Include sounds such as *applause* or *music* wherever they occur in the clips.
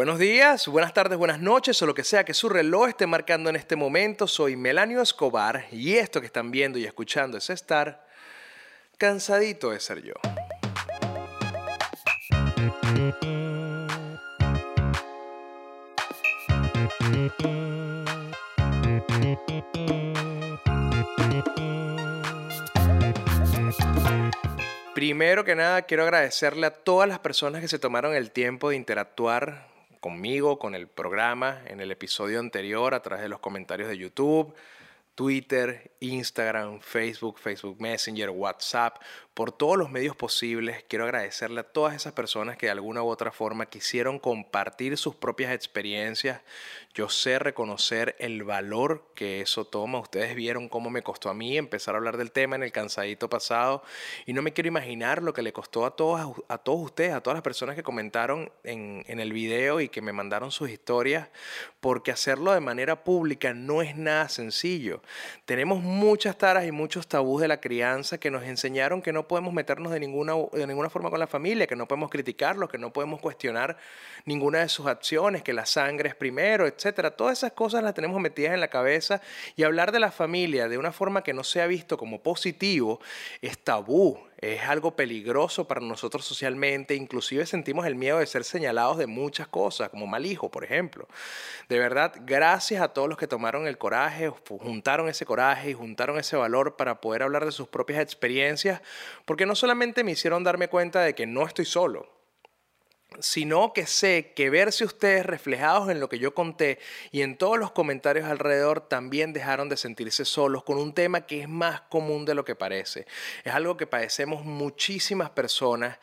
Buenos días, buenas tardes, buenas noches o lo que sea que su reloj esté marcando en este momento. Soy Melanio Escobar y esto que están viendo y escuchando es estar cansadito de ser yo. Primero que nada, quiero agradecerle a todas las personas que se tomaron el tiempo de interactuar conmigo, con el programa, en el episodio anterior, a través de los comentarios de YouTube, Twitter, Instagram, Facebook, Facebook Messenger, WhatsApp, por todos los medios posibles. Quiero agradecerle a todas esas personas que de alguna u otra forma quisieron compartir sus propias experiencias. Yo sé reconocer el valor que eso toma. Ustedes vieron cómo me costó a mí empezar a hablar del tema en el cansadito pasado y no me quiero imaginar lo que le costó a todos, a todos ustedes, a todas las personas que comentaron en, en el video y que me mandaron sus historias, porque hacerlo de manera pública no es nada sencillo. Tenemos muchas taras y muchos tabús de la crianza que nos enseñaron que no podemos meternos de ninguna, de ninguna forma con la familia, que no podemos criticarlos, que no podemos cuestionar ninguna de sus acciones, que la sangre es primero, etcétera. Todas esas cosas las tenemos metidas en la cabeza y hablar de la familia de una forma que no sea visto como positivo es tabú, es algo peligroso para nosotros socialmente, inclusive sentimos el miedo de ser señalados de muchas cosas, como mal hijo, por ejemplo. De verdad, gracias a todos los que tomaron el coraje, juntaron ese coraje y juntaron ese valor para poder hablar de sus propias experiencias, porque no solamente me hicieron darme cuenta de que no estoy solo, sino que sé que verse ustedes reflejados en lo que yo conté y en todos los comentarios alrededor también dejaron de sentirse solos con un tema que es más común de lo que parece. Es algo que padecemos muchísimas personas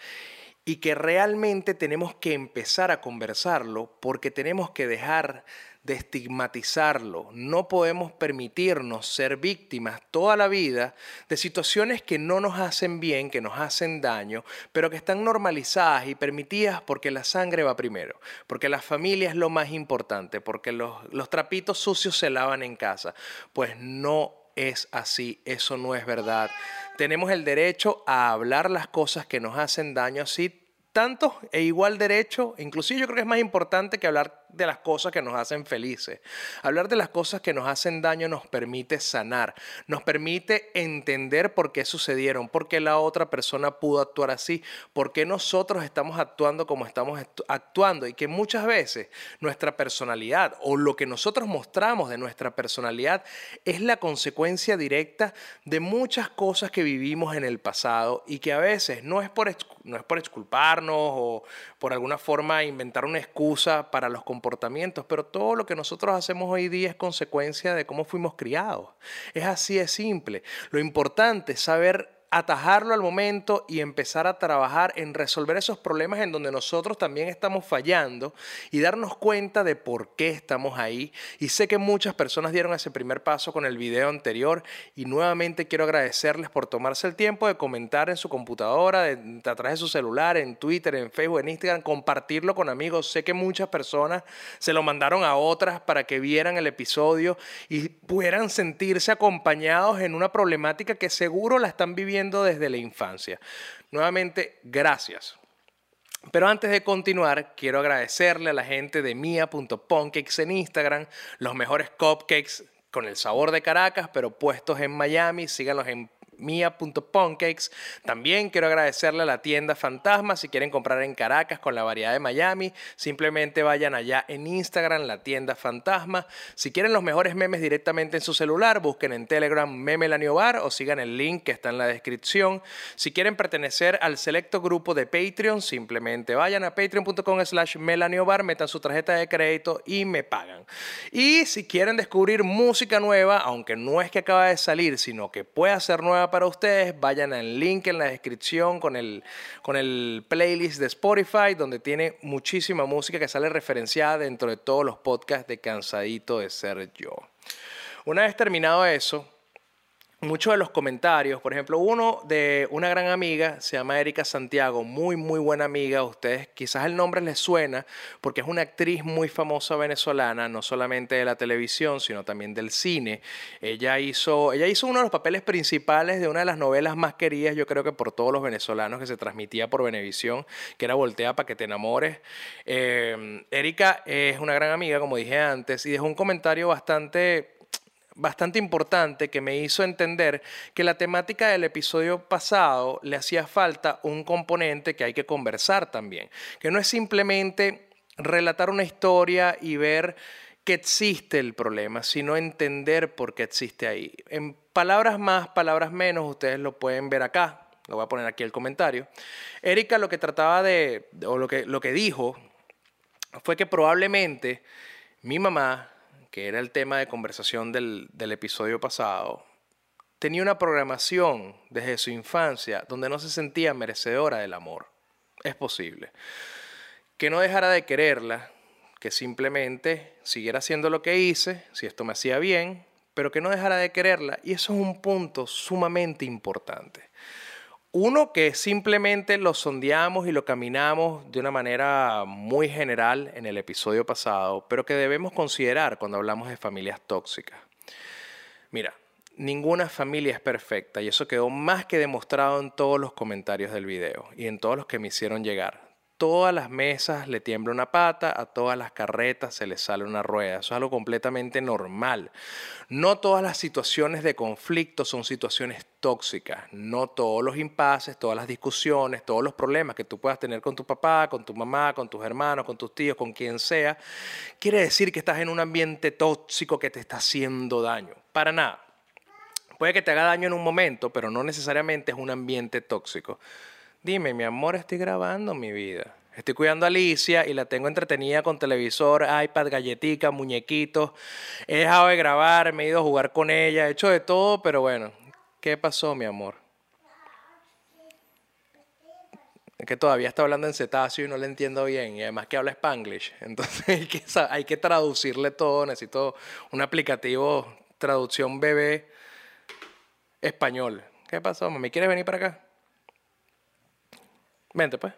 y que realmente tenemos que empezar a conversarlo porque tenemos que dejar de estigmatizarlo. No podemos permitirnos ser víctimas toda la vida de situaciones que no nos hacen bien, que nos hacen daño, pero que están normalizadas y permitidas porque la sangre va primero, porque la familia es lo más importante, porque los, los trapitos sucios se lavan en casa. Pues no es así, eso no es verdad. Tenemos el derecho a hablar las cosas que nos hacen daño así tanto e igual derecho, inclusive yo creo que es más importante que hablar de las cosas que nos hacen felices. Hablar de las cosas que nos hacen daño nos permite sanar, nos permite entender por qué sucedieron, por qué la otra persona pudo actuar así, por qué nosotros estamos actuando como estamos actuando y que muchas veces nuestra personalidad o lo que nosotros mostramos de nuestra personalidad es la consecuencia directa de muchas cosas que vivimos en el pasado y que a veces no es por, no es por exculparnos o por alguna forma inventar una excusa para los comportamientos, pero todo lo que nosotros hacemos hoy día es consecuencia de cómo fuimos criados. Es así de simple. Lo importante es saber atajarlo al momento y empezar a trabajar en resolver esos problemas en donde nosotros también estamos fallando y darnos cuenta de por qué estamos ahí. Y sé que muchas personas dieron ese primer paso con el video anterior y nuevamente quiero agradecerles por tomarse el tiempo de comentar en su computadora, de, a través de su celular, en Twitter, en Facebook, en Instagram, compartirlo con amigos. Sé que muchas personas se lo mandaron a otras para que vieran el episodio y pudieran sentirse acompañados en una problemática que seguro la están viviendo desde la infancia. Nuevamente, gracias. Pero antes de continuar, quiero agradecerle a la gente de mia.poncakes en Instagram, los mejores cupcakes con el sabor de Caracas, pero puestos en Miami. Síganlos en mia.poncakes. También quiero agradecerle a la tienda Fantasma. Si quieren comprar en Caracas con la variedad de Miami, simplemente vayan allá en Instagram, la tienda Fantasma. Si quieren los mejores memes directamente en su celular, busquen en Telegram Meme Bar o sigan el link que está en la descripción. Si quieren pertenecer al selecto grupo de Patreon, simplemente vayan a patreon.com slash melaniobar, metan su tarjeta de crédito y me pagan. Y si quieren descubrir música nueva, aunque no es que acaba de salir, sino que puede ser nueva para ustedes, vayan al link en la descripción con el, con el playlist de Spotify, donde tiene muchísima música que sale referenciada dentro de todos los podcasts de Cansadito de Ser Yo. Una vez terminado eso, muchos de los comentarios, por ejemplo, uno de una gran amiga, se llama Erika Santiago, muy, muy buena amiga, ustedes quizás el nombre les suena porque es una actriz muy famosa venezolana, no solamente de la televisión, sino también del cine. Ella hizo, ella hizo uno de los papeles principales de una de las novelas más queridas, yo creo que por todos los venezolanos, que se transmitía por Venevisión, que era Voltea para que te enamores. Eh, Erika es una gran amiga, como dije antes, y dejó un comentario bastante bastante importante que me hizo entender que la temática del episodio pasado le hacía falta un componente que hay que conversar también, que no es simplemente relatar una historia y ver que existe el problema, sino entender por qué existe ahí. En palabras más, palabras menos, ustedes lo pueden ver acá. Lo voy a poner aquí el comentario. Erika lo que trataba de, o lo que, lo que dijo, fue que probablemente mi mamá que era el tema de conversación del, episodio pasado, tenía una programación desde su infancia donde no se sentía merecedora del amor. Es posible. Que no dejara de quererla, que simplemente siguiera haciendo lo que hice, si esto me hacía bien, pero que no dejara de quererla. Y eso es un punto sumamente importante. Uno que simplemente lo sondeamos y lo caminamos de una manera muy general en el episodio pasado, pero que debemos considerar cuando hablamos de familias tóxicas. Mira, ninguna familia es perfecta y eso quedó más que demostrado en todos los comentarios del video y en todos los que me hicieron llegar todas las mesas le tiembla una pata, a todas las carretas se le sale una rueda. Eso es algo completamente normal. No todas las situaciones de conflicto son situaciones tóxicas. No todos los impases, todas las discusiones, todos los problemas que tú puedas tener con tu papá, con tu mamá, con tus hermanos, con tus tíos, con quien sea, quiere decir que estás en un ambiente tóxico que te está haciendo daño. Para nada. Puede que te haga daño en un momento, pero no necesariamente es un ambiente tóxico. Dime, mi amor, estoy grabando mi vida. Estoy cuidando a Alicia y la tengo entretenida con televisor, iPad, galletica, muñequitos. He dejado de grabar, me he ido a jugar con ella, he hecho de todo, pero bueno, ¿qué pasó, mi amor? Que todavía está hablando en cetáceo y no le entiendo bien, y además que habla spanglish. *laughs* Entonces hay que, hay que traducirle todo. Necesito un aplicativo traducción bebé español. ¿Qué pasó, mami? ¿Quieres venir para acá? Vente, pues.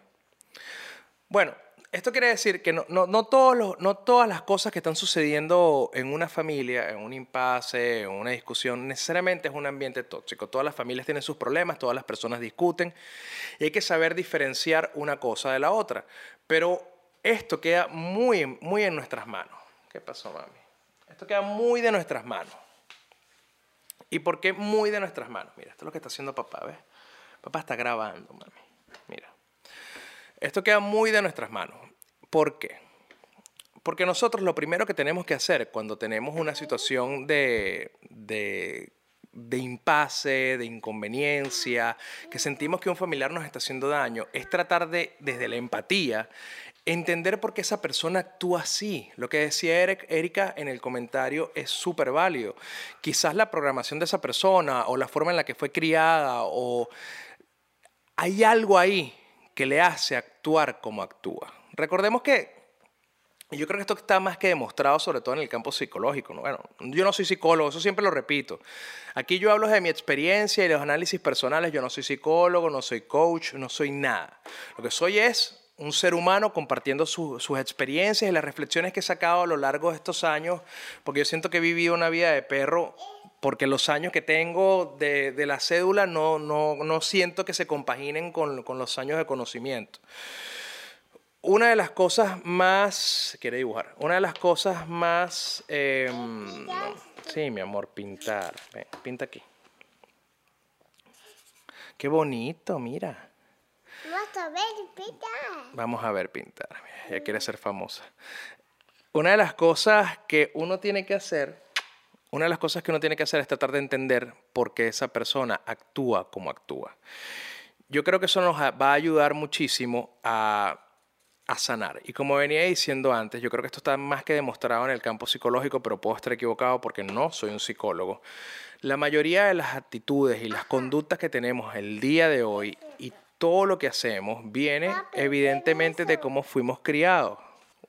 Bueno, esto quiere decir que no, no, todos no todas las cosas que están sucediendo en una familia, en un impasse, en una discusión, necesariamente es un ambiente tóxico. Todas las familias tienen sus problemas, todas las personas discuten y hay que saber diferenciar una cosa de la otra. Pero esto queda muy, muy en nuestras manos. ¿Qué pasó, mami? Esto queda muy de nuestras manos. ¿Y por qué muy de nuestras manos? Mira, esto es lo que está haciendo papá, ¿ves? Papá está grabando, mami. Esto queda muy de nuestras manos. ¿Por qué? Porque nosotros lo primero que tenemos que hacer cuando tenemos una situación de, de, de impasse, de inconveniencia, que sentimos que un familiar nos está haciendo daño, es tratar de, desde la empatía, entender por qué esa persona actúa así. Lo que decía Erika en el comentario es súper válido. Quizás la programación de esa persona o la forma en la que fue criada o hay algo ahí que le hace actuar como actúa. Recordemos que yo creo que esto está más que demostrado, sobre todo en el campo psicológico. Bueno, yo no soy psicólogo, eso siempre lo repito. Aquí yo hablo de mi experiencia y los análisis personales. Yo no soy psicólogo, no soy coach, no soy nada. Lo que soy es un ser humano compartiendo sus experiencias y las reflexiones que he sacado a lo largo de estos años, porque yo siento que he vivido una vida de perro porque los años que tengo de, de la cédula no, no, no, siento que se compaginen con, con, los años de conocimiento. Una de las cosas más, quiere dibujar, una de las cosas más, eh, sí, mi amor, pintar, Ven, pinta aquí. Qué bonito, mira. Vamos a ver pintar. Vamos a ver pintar, ella quiere ser famosa. Una de las cosas que uno tiene que hacer una de las cosas que uno tiene que hacer es tratar de entender por qué esa persona actúa como actúa. Yo creo que eso nos va a ayudar muchísimo a, a sanar. Y como venía diciendo antes, yo creo que esto está más que demostrado en el campo psicológico, pero puedo estar equivocado porque no soy un psicólogo. La mayoría de las actitudes y las conductas que tenemos el día de hoy y todo lo que hacemos viene evidentemente de cómo fuimos criados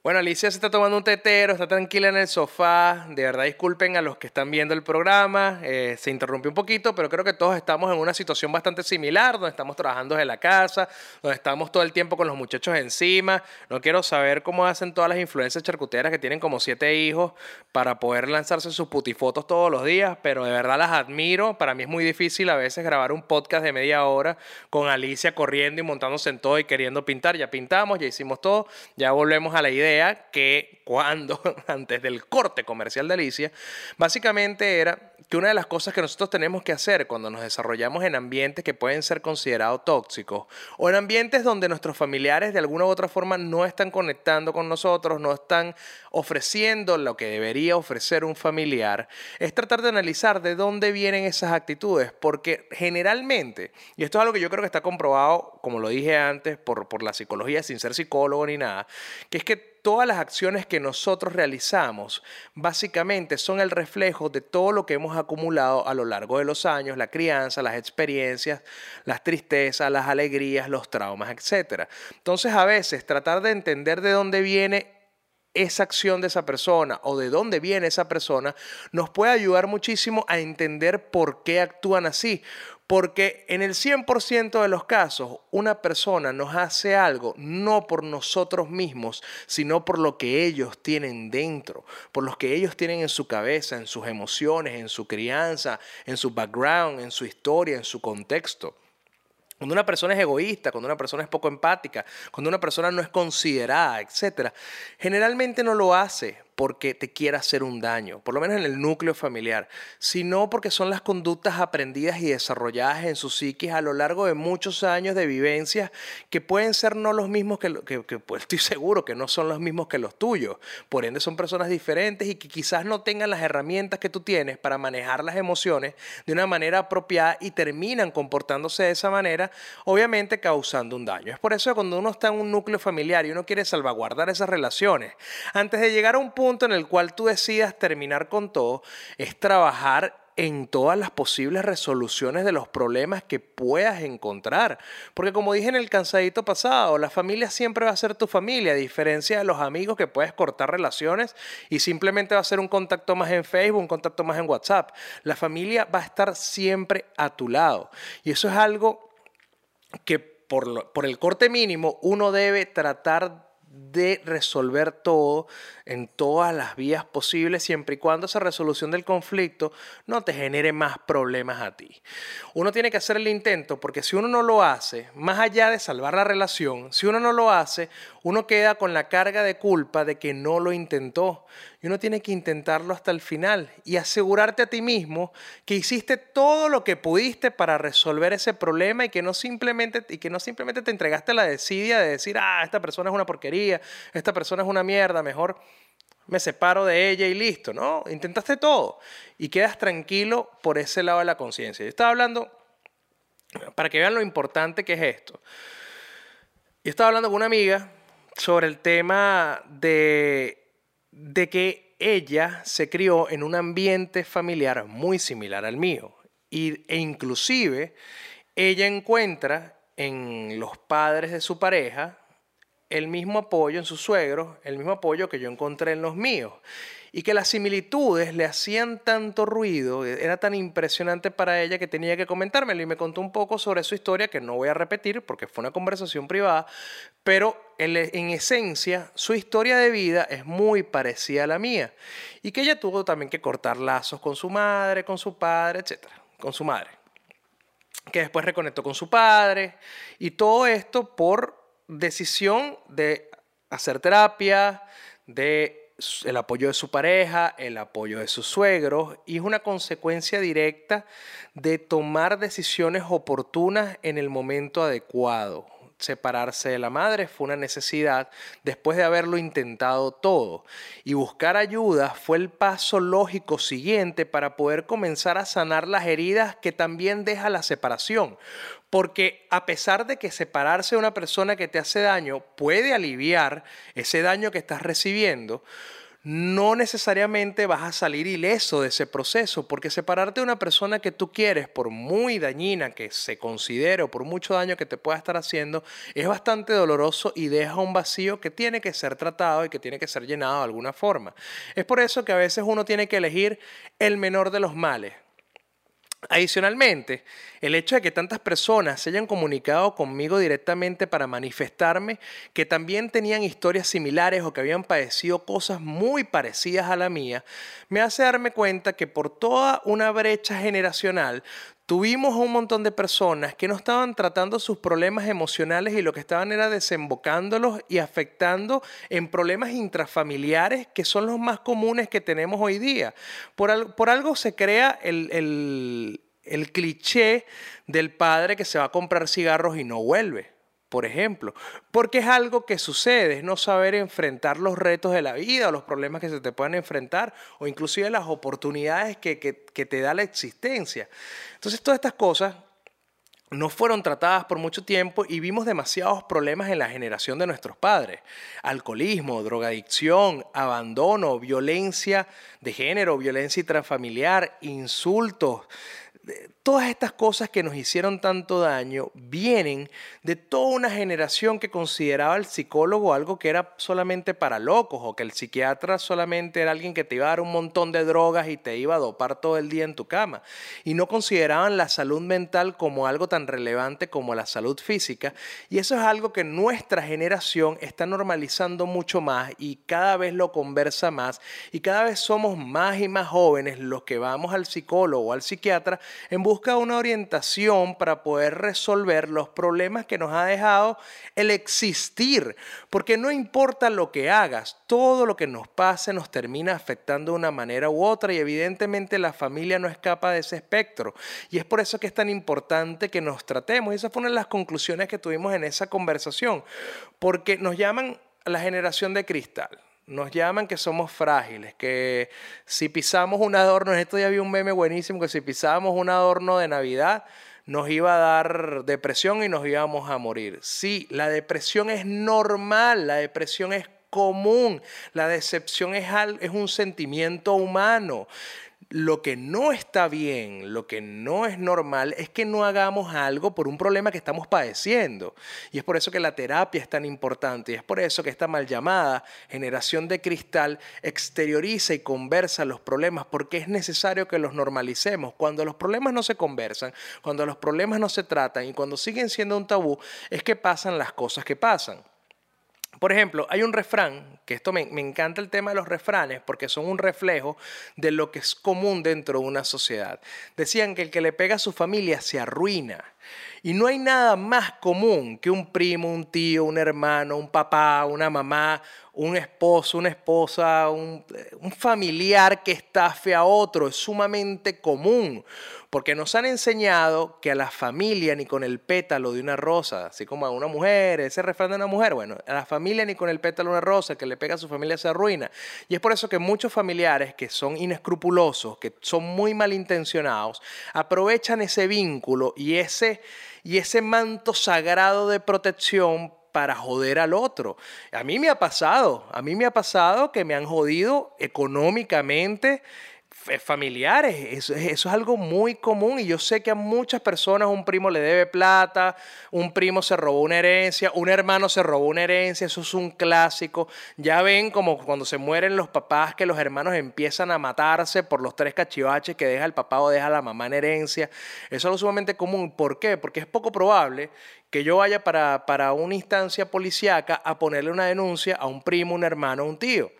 Bueno, Alicia se está tomando un tetero, está tranquila en el sofá. De verdad, disculpen a los que están viendo el programa. Eh, se interrumpió un poquito, pero creo que todos estamos en una situación bastante similar, donde estamos trabajando desde la casa, donde estamos todo el tiempo con los muchachos encima. No quiero saber cómo hacen todas las influencias charcuteras que tienen como siete hijos para poder lanzarse sus putifotos todos los días, pero de verdad las admiro. Para mí es muy difícil a veces grabar un podcast de media hora con Alicia corriendo y montándose en todo y queriendo pintar. Ya pintamos, ya hicimos todo, ya volvemos a la idea que cuando, *laughs* antes del corte comercial de Alicia, básicamente era que una de las cosas que nosotros tenemos que hacer cuando nos desarrollamos en ambientes que pueden ser considerados tóxicos o en ambientes donde nuestros familiares de alguna u otra forma no están conectando con nosotros, no están ofreciendo lo que debería ofrecer un familiar, es tratar de analizar de dónde vienen esas actitudes, porque generalmente, y esto es algo que yo creo que está comprobado, como lo dije antes, por, por la psicología sin ser psicólogo ni nada, que es que todas las acciones que nosotros realizamos básicamente son el reflejo de todo lo que hemos acumulado a lo largo de los años, la crianza, las experiencias, las tristezas, las alegrías, los traumas, etc. Entonces a veces tratar de entender de dónde viene esa acción de esa persona o de dónde viene esa persona nos puede ayudar muchísimo a entender por qué actúan así. Porque en el 100% de los casos, una persona nos hace algo no por nosotros mismos, sino por lo que ellos tienen dentro, por lo que ellos tienen en su cabeza, en sus emociones, en su crianza, en su background, en su historia, en su contexto. Cuando una persona es egoísta, cuando una persona es poco empática, cuando una persona no es considerada, etc., generalmente no lo hace porque te quiera hacer un daño, por lo menos en el núcleo familiar, sino porque son las conductas aprendidas y desarrolladas en su psiquis a lo largo de muchos años de vivencias que pueden ser no los mismos que, que, que pues estoy seguro que no son los mismos que los tuyos. Por ende son personas diferentes y que quizás no tengan las herramientas que tú tienes para manejar las emociones de una manera apropiada y terminan comportándose de esa manera, obviamente causando un daño. Es por eso que cuando uno está en un núcleo familiar y uno quiere salvaguardar esas relaciones, antes de llegar a un punto en el cual tú decidas terminar con todo es trabajar en todas las posibles resoluciones de los problemas que puedas encontrar. Porque como dije en el cansadito pasado, la familia siempre va a ser tu familia, a diferencia de los amigos que puedes cortar relaciones y simplemente va a ser un contacto más en Facebook, un contacto más en WhatsApp. La familia va a estar siempre a tu lado. Y eso es algo que por, por el corte mínimo uno debe tratar de resolver todo en todas las vías posibles, siempre y cuando esa resolución del conflicto no te genere más problemas a ti. Uno tiene que hacer el intento porque si uno no lo hace, más allá de salvar la relación, si uno no lo hace, uno queda con la carga de culpa de que no lo intentó. Y uno tiene que intentarlo hasta el final y asegurarte a ti mismo que hiciste todo lo que pudiste para resolver ese problema y que no simplemente, y que no simplemente te entregaste la desidia de decir, ah, esta persona es una porquería, esta persona es una mierda, mejor me separo de ella y listo, ¿no? Intentaste todo y quedas tranquilo por ese lado de la conciencia. Yo estaba hablando, para que vean lo importante que es esto, yo estaba hablando con una amiga sobre el tema de de que ella se crió en un ambiente familiar muy similar al mío. Y, e inclusive ella encuentra en los padres de su pareja el mismo apoyo en sus suegros, el mismo apoyo que yo encontré en los míos y que las similitudes le hacían tanto ruido, era tan impresionante para ella que tenía que comentármelo y me contó un poco sobre su historia que no voy a repetir porque fue una conversación privada, pero en, en esencia su historia de vida es muy parecida a la mía. Y que ella tuvo también que cortar lazos con su madre, con su padre, etcétera, con su madre. Que después reconectó con su padre y todo esto por decisión de hacer terapia, de el apoyo de su pareja, el apoyo de sus suegros, y es una consecuencia directa de tomar decisiones oportunas en el momento adecuado. Separarse de la madre fue una necesidad después de haberlo intentado todo y buscar ayuda fue el paso lógico siguiente para poder comenzar a sanar las heridas que también deja la separación. Porque a pesar de que separarse de una persona que te hace daño puede aliviar ese daño que estás recibiendo, no necesariamente vas a salir ileso de ese proceso, porque separarte de una persona que tú quieres, por muy dañina que se considere o por mucho daño que te pueda estar haciendo, es bastante doloroso y deja un vacío que tiene que ser tratado y que tiene que ser llenado de alguna forma. Es por eso que a veces uno tiene que elegir el menor de los males. Adicionalmente, el hecho de que tantas personas se hayan comunicado conmigo directamente para manifestarme que también tenían historias similares o que habían padecido cosas muy parecidas a la mía, me hace darme cuenta que por toda una brecha generacional tuvimos un montón de personas que no estaban tratando sus problemas emocionales y lo que estaban era desembocándolos y afectando en problemas intrafamiliares que son los más comunes que tenemos hoy día. Por, por algo se crea el, el cliché del padre que se va a comprar cigarros y no vuelve por ejemplo, porque es algo que sucede, es no saber enfrentar los retos de la vida los problemas que se te pueden enfrentar o inclusive las oportunidades que, que te da la existencia. Entonces todas estas cosas no fueron tratadas por mucho tiempo y vimos demasiados problemas en la generación de nuestros padres. Alcoholismo, drogadicción, abandono, violencia de género, violencia intrafamiliar, insultos, todas estas cosas que nos hicieron tanto daño vienen de toda una generación que consideraba al psicólogo algo que era solamente para locos o que el psiquiatra solamente era alguien que te iba a dar un montón de drogas y te iba a dopar todo el día en tu cama. Y no consideraban la salud mental como algo tan relevante como la salud física. Y eso es algo que nuestra generación está normalizando mucho más y cada vez lo conversa más y cada vez somos más y más jóvenes los que vamos al psicólogo o al psiquiatra en busca de una orientación para poder resolver los problemas que nos ha dejado el existir. Porque no importa lo que hagas, todo lo que nos pase nos termina afectando de una manera u otra y evidentemente la familia no escapa de ese espectro. Y es por eso que es tan importante que nos tratemos. Y esas fueron las conclusiones que tuvimos en esa conversación. Porque nos llaman la generación de cristal nos llaman que somos frágiles, que si pisamos un adorno, esto ya había un meme buenísimo, que si pisábamos un adorno de Navidad nos iba a dar depresión y nos íbamos a morir. Sí, la depresión es normal, la depresión es común, la decepción es un sentimiento humano. Lo que no está bien, lo que no es normal, es que no hagamos algo por un problema que estamos padeciendo. Y es por eso que la terapia es tan importante. Y es por eso que esta mal llamada generación de cristal exterioriza y conversa los problemas, porque es necesario que los normalicemos. Cuando los problemas no se conversan, cuando los problemas no se tratan y cuando siguen siendo un tabú, es que pasan las cosas que pasan. Por ejemplo, hay un refrán, que esto me, encanta el tema de los refranes, porque son un reflejo de lo que es común dentro de una sociedad. Decían que el que le pega a su familia se arruina. Y no hay nada más común que un primo, un tío, un hermano, un papá, una mamá, un esposo, una esposa, un, un familiar que estafe a otro. Es sumamente común porque nos han enseñado que a la familia ni con el pétalo de una rosa, así como a una mujer, ese refrán de una mujer, bueno, a la familia ni con el pétalo de una rosa que le pega a su familia se arruina. Y es por eso que muchos familiares que son inescrupulosos, que son muy malintencionados, aprovechan ese vínculo y ese, y ese manto sagrado de protección para joder al otro. A mí me ha pasado, a mí me ha pasado que me han jodido económicamente, familiares. Eso, eso, es algo muy común y yo sé que a muchas personas un primo le debe plata, un primo se robó una herencia, un hermano se robó una herencia, eso es un clásico. Ya ven como cuando se mueren los papás que los hermanos empiezan a matarse por los tres cachivaches que deja el papá o deja la mamá en herencia. Eso es algo sumamente común. ¿Por qué? Porque es poco probable que yo vaya para, para una instancia policíaca a ponerle una denuncia a un primo, un hermano, un tío.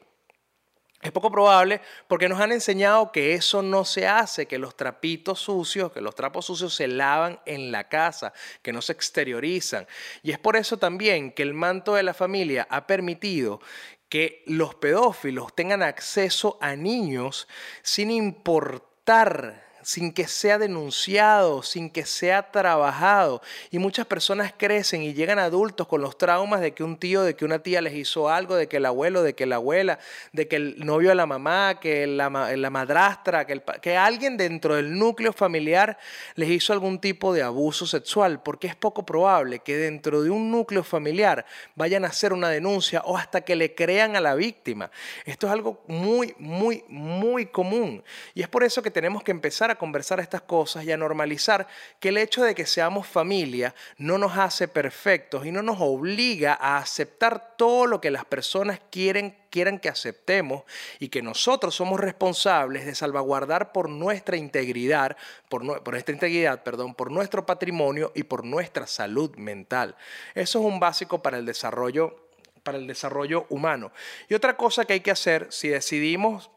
Es poco probable porque nos han enseñado que eso no se hace, que los trapitos sucios, que los trapos sucios se lavan en la casa, que no se exteriorizan. Y es por eso también que el manto de la familia ha permitido que los pedófilos tengan acceso a niños sin importar sin que sea denunciado, sin que sea trabajado. Y muchas personas crecen y llegan adultos con los traumas de que un tío, de que una tía les hizo algo, de que el abuelo, de que la abuela, de que el novio de la mamá, que la, madrastra, que, que alguien dentro del núcleo familiar les hizo algún tipo de abuso sexual, porque es poco probable que dentro de un núcleo familiar vayan a hacer una denuncia o hasta que le crean a la víctima. Esto es algo muy, muy, muy común. Y es por eso que tenemos que empezar a conversar estas cosas y a normalizar que el hecho de que seamos familia no nos hace perfectos y no nos obliga a aceptar todo lo que las personas quieren quieran que aceptemos y que nosotros somos responsables de salvaguardar por nuestra integridad, por, nuestra integridad, perdón, por nuestro patrimonio y por nuestra salud mental. Eso es un básico para el desarrollo para el desarrollo humano. Y otra cosa que hay que hacer si decidimos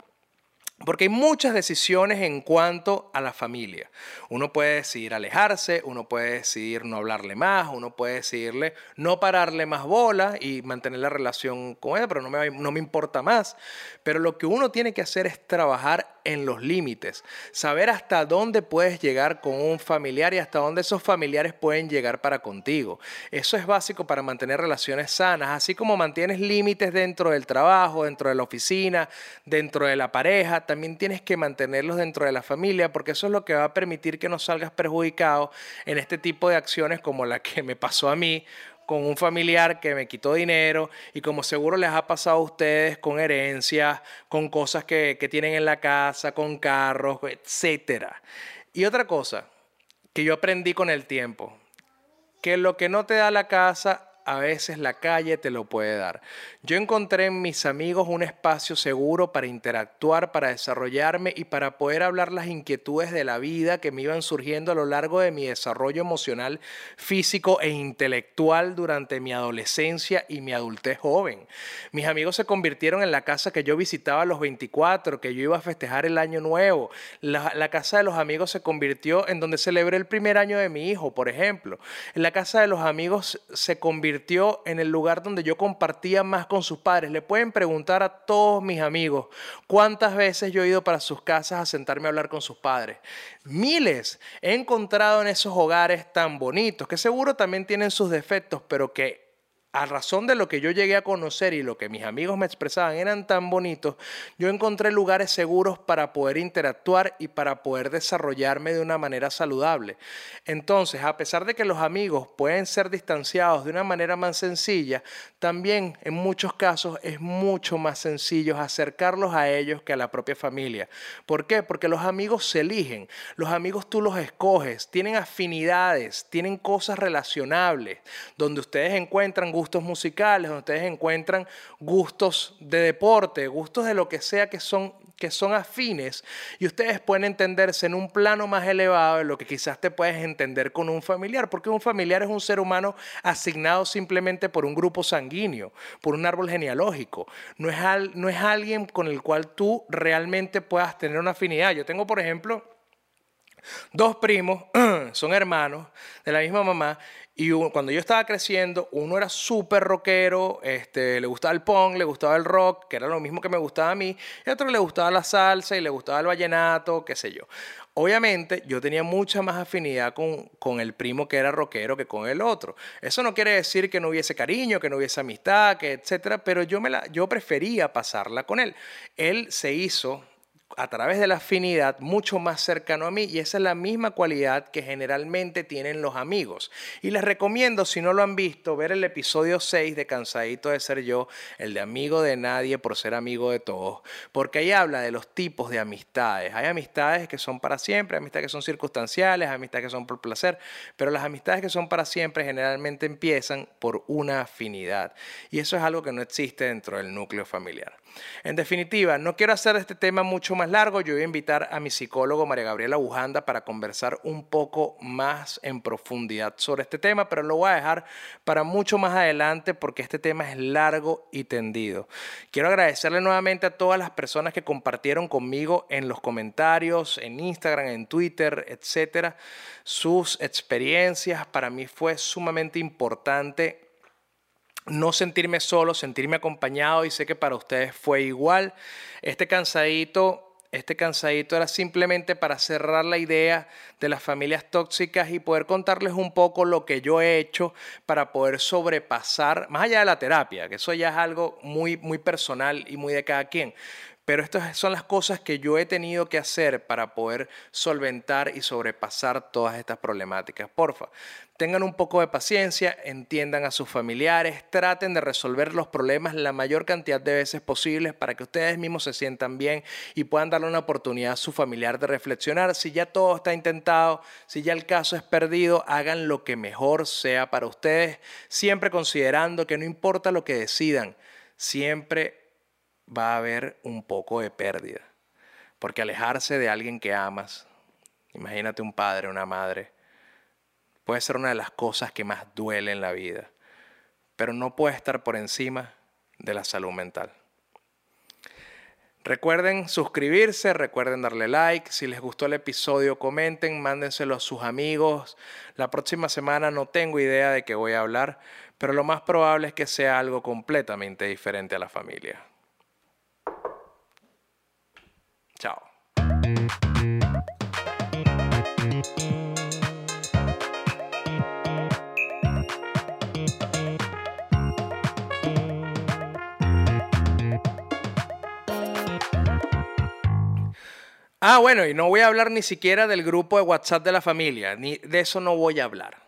porque hay muchas decisiones en cuanto a la familia. Uno puede decidir alejarse, uno puede decidir no hablarle más, uno puede decidirle no pararle más bola y mantener la relación con él, pero no me, no me importa más. Pero lo que uno tiene que hacer es trabajar en los límites, saber hasta dónde puedes llegar con un familiar y hasta dónde esos familiares pueden llegar para contigo. Eso es básico para mantener relaciones sanas, así como mantienes límites dentro del trabajo, dentro de la oficina, dentro de la pareja, también tienes que mantenerlos dentro de la familia, porque eso es lo que va a permitir que no salgas perjudicado en este tipo de acciones como la que me pasó a mí con un familiar que me quitó dinero y como seguro les ha pasado a ustedes con herencias, con cosas que, que tienen en la casa, con carros, etc. Y otra cosa que yo aprendí con el tiempo, que lo que no te da la casa a veces la calle te lo puede dar. Yo encontré en mis amigos un espacio seguro para interactuar, para desarrollarme y para poder hablar las inquietudes de la vida que me iban surgiendo a lo largo de mi desarrollo emocional, físico e intelectual durante mi adolescencia y mi adultez joven. Mis amigos se convirtieron en la casa que yo visitaba a los 24, que yo iba a festejar el año nuevo. La, casa de los amigos se convirtió en donde celebré el primer año de mi hijo, por ejemplo. En la casa de los amigos se convirtió en el lugar donde yo compartía más con sus padres. Le pueden preguntar a todos mis amigos cuántas veces yo he ido para sus casas a sentarme a hablar con sus padres. Miles he encontrado en esos hogares tan bonitos, que seguro también tienen sus defectos, pero que a razón de lo que yo llegué a conocer y lo que mis amigos me expresaban eran tan bonitos, yo encontré lugares seguros para poder interactuar y para poder desarrollarme de una manera saludable. Entonces, a pesar de que los amigos pueden ser distanciados de una manera más sencilla, también en muchos casos es mucho más sencillo acercarlos a ellos que a la propia familia. ¿Por qué? Porque los amigos se eligen, los amigos tú los escoges, tienen afinidades, tienen cosas relacionables, donde ustedes encuentran gustos musicales, donde ustedes encuentran gustos de deporte, gustos de lo que sea que son que son afines y ustedes pueden entenderse en un plano más elevado de lo que quizás te puedes entender con un familiar, porque un familiar es un ser humano asignado simplemente por un grupo sanguíneo, por un árbol genealógico. No es, no es alguien con el cual tú realmente puedas tener una afinidad. Yo tengo, por ejemplo, dos primos, *clears throat* son hermanos de la misma mamá, y cuando yo estaba creciendo, uno era súper rockero, este, le gustaba el punk, le gustaba el rock, que era lo mismo que me gustaba a mí, y otro le gustaba la salsa y le gustaba el vallenato, qué sé yo. Obviamente yo tenía mucha más afinidad con, con, el primo que era rockero que con el otro. Eso no quiere decir que no hubiese cariño, que no hubiese amistad, que etcétera, pero yo, me la, yo prefería pasarla con él. Él se hizo a través de la afinidad mucho más cercano a mí y esa es la misma cualidad que generalmente tienen los amigos. Y les recomiendo, si no lo han visto, ver el episodio 6 de Cansadito de ser yo, el de amigo de nadie por ser amigo de todos, porque ahí habla de los tipos de amistades. Hay amistades que son para siempre, amistades que son circunstanciales, amistades que son por placer, pero las amistades que son para siempre generalmente empiezan por una afinidad. Y eso es algo que no existe dentro del núcleo familiar. En definitiva, no quiero hacer este tema mucho más largo. Yo voy a invitar a mi psicólogo María Gabriela Bujanda para conversar un poco más en profundidad sobre este tema, pero lo voy a dejar para mucho más adelante porque este tema es largo y tendido. Quiero agradecerle nuevamente a todas las personas que compartieron conmigo en los comentarios, en Instagram, en Twitter, etcétera, sus experiencias. Para mí fue sumamente importante no sentirme solo, sentirme acompañado y sé que para ustedes fue igual. Este cansadito este era simplemente para cerrar la idea de las familias tóxicas y poder contarles un poco lo que yo he hecho para poder sobrepasar, más allá de la terapia, que eso ya es algo muy, muy personal y muy de cada quien, pero estas son las cosas que yo he tenido que hacer para poder solventar y sobrepasar todas estas problemáticas. Porfa, tengan un poco de paciencia, entiendan a sus familiares, traten de resolver los problemas la mayor cantidad de veces posibles para que ustedes mismos se sientan bien y puedan darle una oportunidad a su familiar de reflexionar. Si ya todo está intentado, si ya el caso es perdido, hagan lo que mejor sea para ustedes, siempre considerando que no importa lo que decidan, siempre va a haber un poco de pérdida. Porque alejarse de alguien que amas, imagínate un padre, una madre, puede ser una de las cosas que más duele en la vida, pero no puede estar por encima de la salud mental. Recuerden suscribirse, recuerden darle like. Si les gustó el episodio, comenten, mándenselo a sus amigos. La próxima semana no tengo idea de qué voy a hablar, pero lo más probable es que sea algo completamente diferente a la familia. Ah, bueno, y no voy a hablar ni siquiera del grupo de WhatsApp de la familia, ni de eso no voy a hablar.